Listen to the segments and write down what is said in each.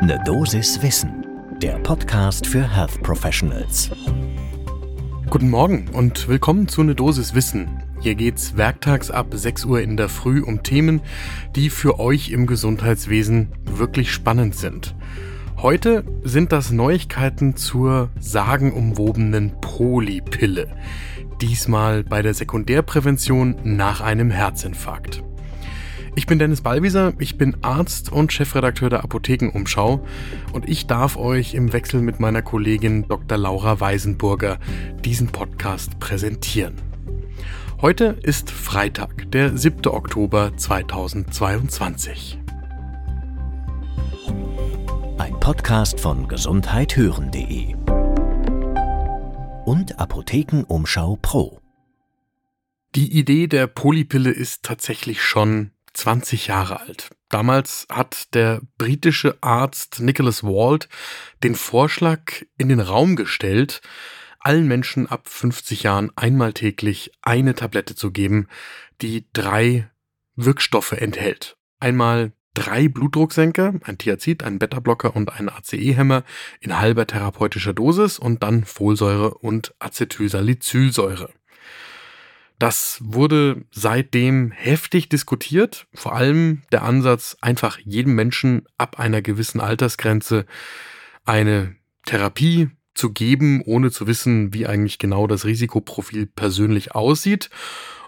Ne Dosis Wissen, der Podcast für Health Professionals. Guten Morgen und willkommen zu Ne Dosis Wissen. Hier geht's werktags ab 6 Uhr in der Früh um Themen, die für euch im Gesundheitswesen wirklich spannend sind. Heute sind das Neuigkeiten zur sagenumwobenen Polypille. Diesmal bei der Sekundärprävention nach einem Herzinfarkt. Ich bin Dennis Ballwieser, ich bin Arzt und Chefredakteur der Apothekenumschau und ich darf euch im Wechsel mit meiner Kollegin Dr. Laura Weisenburger diesen Podcast präsentieren. Heute ist Freitag, der 7. Oktober 2022. Ein Podcast von gesundheithören.de und Apothekenumschau Pro. Die Idee der Polypille ist tatsächlich schon 20 Jahre alt. Damals hat der britische Arzt Nicholas Wald den Vorschlag in den Raum gestellt, allen Menschen ab 50 Jahren einmal täglich eine Tablette zu geben, die drei Wirkstoffe enthält. Einmal drei Blutdrucksenker, ein Thiazid, ein Beta-Blocker und ein ACE-Hämmer in halber therapeutischer Dosis und dann Folsäure und Acetylsalicylsäure. Das wurde seitdem heftig diskutiert, vor allem der Ansatz, einfach jedem Menschen ab einer gewissen Altersgrenze eine Therapie zu geben, ohne zu wissen, wie eigentlich genau das Risikoprofil persönlich aussieht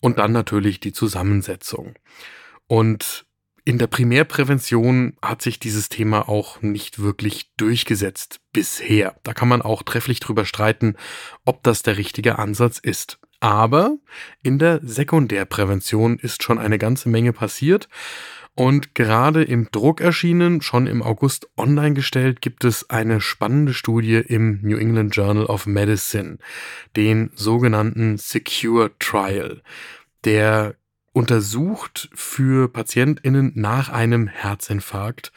und dann natürlich die Zusammensetzung. Und in der Primärprävention hat sich dieses Thema auch nicht wirklich durchgesetzt bisher. Da kann man auch trefflich drüber streiten, ob das der richtige Ansatz ist. Aber in der Sekundärprävention ist schon eine ganze Menge passiert. Und gerade im Druck erschienen, schon im August online gestellt, gibt es eine spannende Studie im New England Journal of Medicine, den sogenannten Secure Trial. Der untersucht für Patientinnen nach einem Herzinfarkt,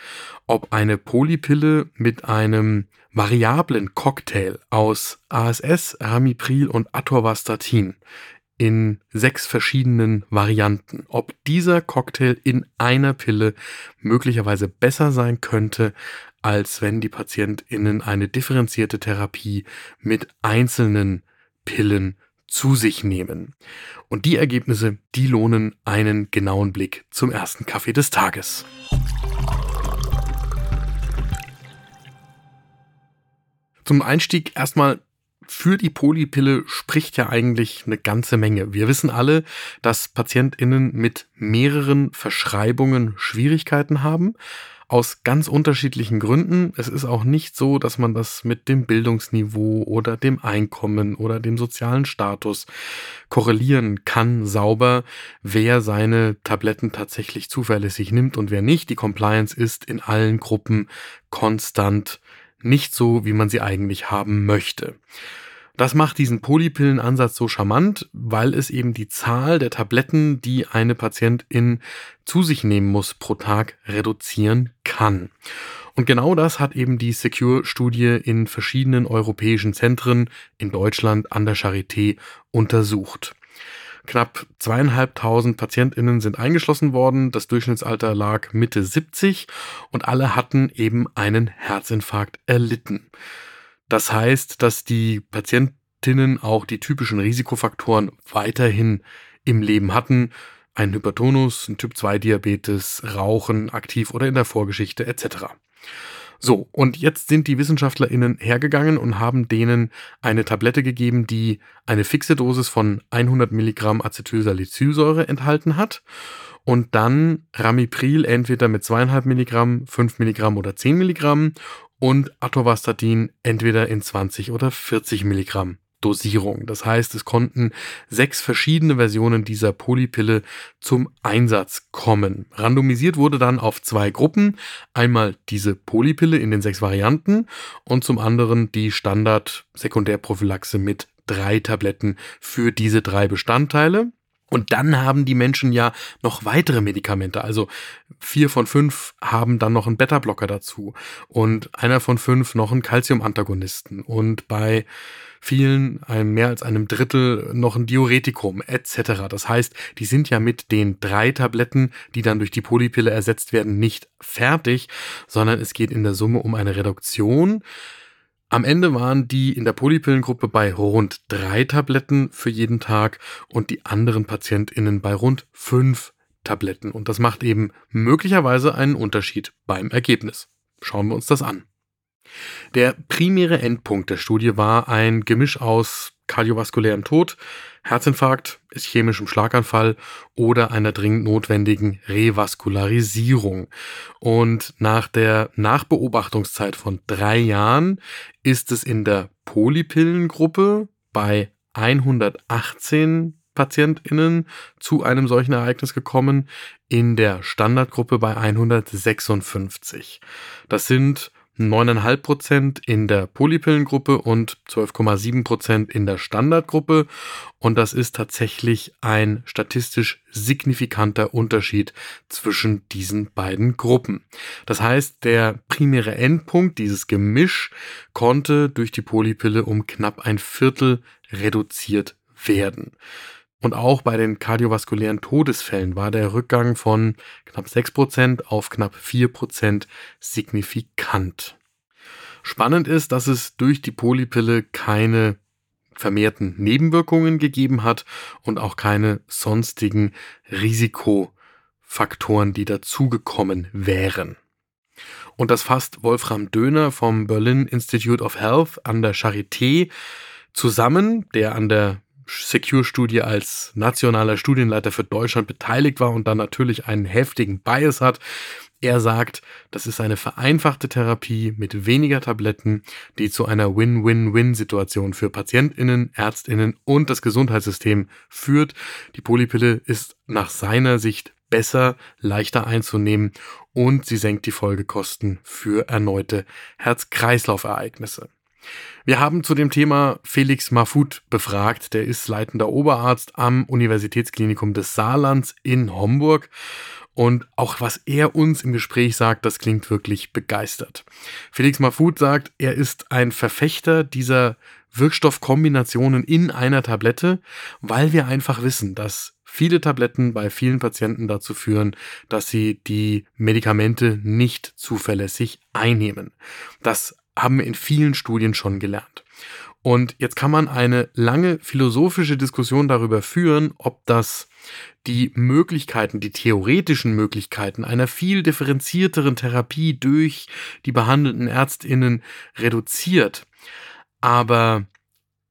ob eine Polypille mit einem variablen Cocktail aus ASS, Ramipril und Atorvastatin in sechs verschiedenen Varianten, ob dieser Cocktail in einer Pille möglicherweise besser sein könnte, als wenn die PatientInnen eine differenzierte Therapie mit einzelnen Pillen zu sich nehmen. Und die Ergebnisse, die lohnen einen genauen Blick zum ersten Kaffee des Tages. Zum Einstieg erstmal für die Polypille spricht ja eigentlich eine ganze Menge. Wir wissen alle, dass PatientInnen mit mehreren Verschreibungen Schwierigkeiten haben. Aus ganz unterschiedlichen Gründen. Es ist auch nicht so, dass man das mit dem Bildungsniveau oder dem Einkommen oder dem sozialen Status korrelieren kann, sauber, wer seine Tabletten tatsächlich zuverlässig nimmt und wer nicht. Die Compliance ist in allen Gruppen konstant nicht so, wie man sie eigentlich haben möchte. Das macht diesen Polypillenansatz so charmant, weil es eben die Zahl der Tabletten, die eine Patientin zu sich nehmen muss pro Tag, reduzieren kann. Und genau das hat eben die Secure-Studie in verschiedenen europäischen Zentren in Deutschland an der Charité untersucht. Knapp zweieinhalbtausend PatientInnen sind eingeschlossen worden. Das Durchschnittsalter lag Mitte 70 und alle hatten eben einen Herzinfarkt erlitten. Das heißt, dass die Patientinnen auch die typischen Risikofaktoren weiterhin im Leben hatten. Ein Hypertonus, ein Typ-2-Diabetes, Rauchen, aktiv oder in der Vorgeschichte etc. So, und jetzt sind die WissenschaftlerInnen hergegangen und haben denen eine Tablette gegeben, die eine fixe Dosis von 100 Milligramm Acetylsalicylsäure enthalten hat und dann Ramipril entweder mit 2,5 Milligramm, 5 Milligramm oder 10 Milligramm und Atorvastatin entweder in 20 oder 40 Milligramm. Dosierung. Das heißt, es konnten sechs verschiedene Versionen dieser Polypille zum Einsatz kommen. Randomisiert wurde dann auf zwei Gruppen. Einmal diese Polypille in den sechs Varianten und zum anderen die Standard-Sekundärprophylaxe mit drei Tabletten für diese drei Bestandteile. Und dann haben die Menschen ja noch weitere Medikamente. Also vier von fünf haben dann noch einen Beta-Blocker dazu und einer von fünf noch einen Calcium-Antagonisten und bei vielen, einem mehr als einem Drittel, noch ein Diuretikum etc. Das heißt, die sind ja mit den drei Tabletten, die dann durch die Polypille ersetzt werden, nicht fertig, sondern es geht in der Summe um eine Reduktion am Ende waren die in der Polypillengruppe bei rund drei Tabletten für jeden Tag und die anderen PatientInnen bei rund fünf Tabletten. Und das macht eben möglicherweise einen Unterschied beim Ergebnis. Schauen wir uns das an. Der primäre Endpunkt der Studie war ein Gemisch aus kardiovaskulärem Tod, Herzinfarkt, ischämischem Schlaganfall oder einer dringend notwendigen Revaskularisierung. Und nach der Nachbeobachtungszeit von drei Jahren ist es in der Polypillengruppe bei 118 PatientInnen zu einem solchen Ereignis gekommen, in der Standardgruppe bei 156. Das sind 9,5 Prozent in der Polypillengruppe und 12,7 Prozent in der Standardgruppe. Und das ist tatsächlich ein statistisch signifikanter Unterschied zwischen diesen beiden Gruppen. Das heißt, der primäre Endpunkt, dieses Gemisch, konnte durch die Polypille um knapp ein Viertel reduziert werden. Und auch bei den kardiovaskulären Todesfällen war der Rückgang von knapp 6% auf knapp 4% signifikant. Spannend ist, dass es durch die Polypille keine vermehrten Nebenwirkungen gegeben hat und auch keine sonstigen Risikofaktoren, die dazugekommen wären. Und das fasst Wolfram Döner vom Berlin Institute of Health an der Charité zusammen, der an der Secure-Studie als nationaler Studienleiter für Deutschland beteiligt war und dann natürlich einen heftigen Bias hat. Er sagt, das ist eine vereinfachte Therapie mit weniger Tabletten, die zu einer Win-Win-Win-Situation für Patientinnen, Ärztinnen und das Gesundheitssystem führt. Die Polypille ist nach seiner Sicht besser, leichter einzunehmen und sie senkt die Folgekosten für erneute Herz-Kreislauf-Ereignisse. Wir haben zu dem Thema Felix Mahfud befragt. Der ist leitender Oberarzt am Universitätsklinikum des Saarlands in Homburg. Und auch was er uns im Gespräch sagt, das klingt wirklich begeistert. Felix Mahfud sagt, er ist ein Verfechter dieser Wirkstoffkombinationen in einer Tablette, weil wir einfach wissen, dass viele Tabletten bei vielen Patienten dazu führen, dass sie die Medikamente nicht zuverlässig einnehmen. Das haben wir in vielen Studien schon gelernt. Und jetzt kann man eine lange philosophische Diskussion darüber führen, ob das die Möglichkeiten, die theoretischen Möglichkeiten einer viel differenzierteren Therapie durch die behandelnden Ärztinnen reduziert. Aber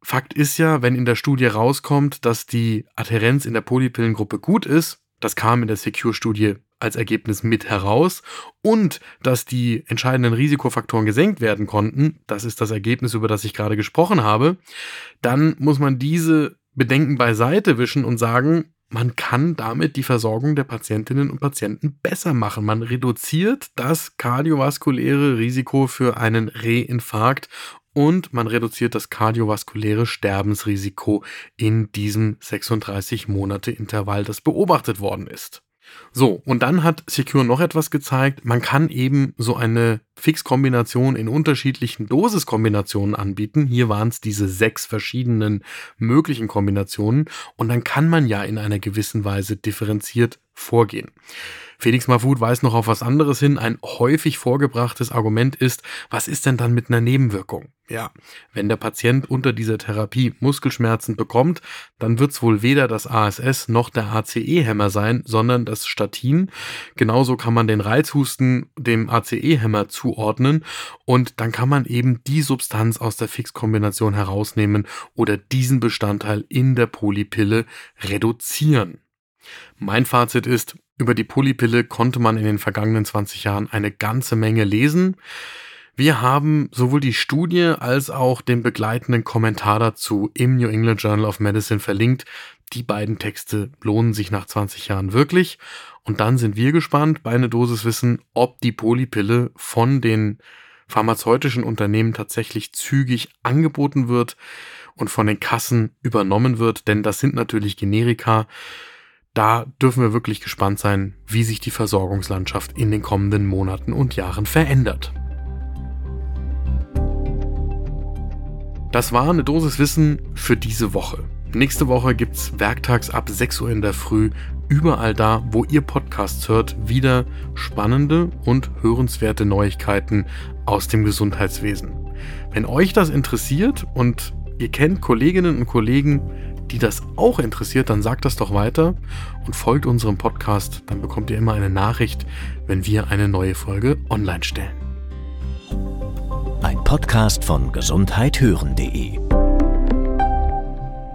Fakt ist ja, wenn in der Studie rauskommt, dass die Adherenz in der Polypillengruppe gut ist, das kam in der Secure-Studie als Ergebnis mit heraus und dass die entscheidenden Risikofaktoren gesenkt werden konnten, das ist das Ergebnis, über das ich gerade gesprochen habe, dann muss man diese Bedenken beiseite wischen und sagen, man kann damit die Versorgung der Patientinnen und Patienten besser machen. Man reduziert das kardiovaskuläre Risiko für einen Reinfarkt und man reduziert das kardiovaskuläre Sterbensrisiko in diesem 36 Monate Intervall, das beobachtet worden ist. So, und dann hat Secure noch etwas gezeigt. Man kann eben so eine Fixkombination in unterschiedlichen Dosiskombinationen anbieten. Hier waren es diese sechs verschiedenen möglichen Kombinationen. Und dann kann man ja in einer gewissen Weise differenziert vorgehen. Felix Mahfoud weist noch auf was anderes hin. Ein häufig vorgebrachtes Argument ist, was ist denn dann mit einer Nebenwirkung? Ja, wenn der Patient unter dieser Therapie Muskelschmerzen bekommt, dann wird es wohl weder das ASS noch der ACE-Hämmer sein, sondern das Statin. Genauso kann man den Reizhusten dem ACE-Hämmer zuordnen und dann kann man eben die Substanz aus der Fixkombination herausnehmen oder diesen Bestandteil in der Polypille reduzieren. Mein Fazit ist, über die Polypille konnte man in den vergangenen 20 Jahren eine ganze Menge lesen. Wir haben sowohl die Studie als auch den begleitenden Kommentar dazu im New England Journal of Medicine verlinkt. Die beiden Texte lohnen sich nach 20 Jahren wirklich. Und dann sind wir gespannt bei einer Dosis Wissen, ob die Polypille von den pharmazeutischen Unternehmen tatsächlich zügig angeboten wird und von den Kassen übernommen wird, denn das sind natürlich Generika Da dürfen wir wirklich gespannt sein, wie sich die Versorgungslandschaft in den kommenden Monaten und Jahren verändert. Das war eine Dosis Wissen für diese Woche. Nächste Woche gibt's werktags ab 6 Uhr in der Früh überall da, wo ihr Podcasts hört, wieder spannende und hörenswerte Neuigkeiten aus dem Gesundheitswesen. Wenn euch das interessiert und ihr kennt Kolleginnen und Kollegen, die das auch interessiert, dann sagt das doch weiter und folgt unserem Podcast, dann bekommt ihr immer eine Nachricht, wenn wir eine neue Folge online stellen. Ein Podcast von gesundheithören.de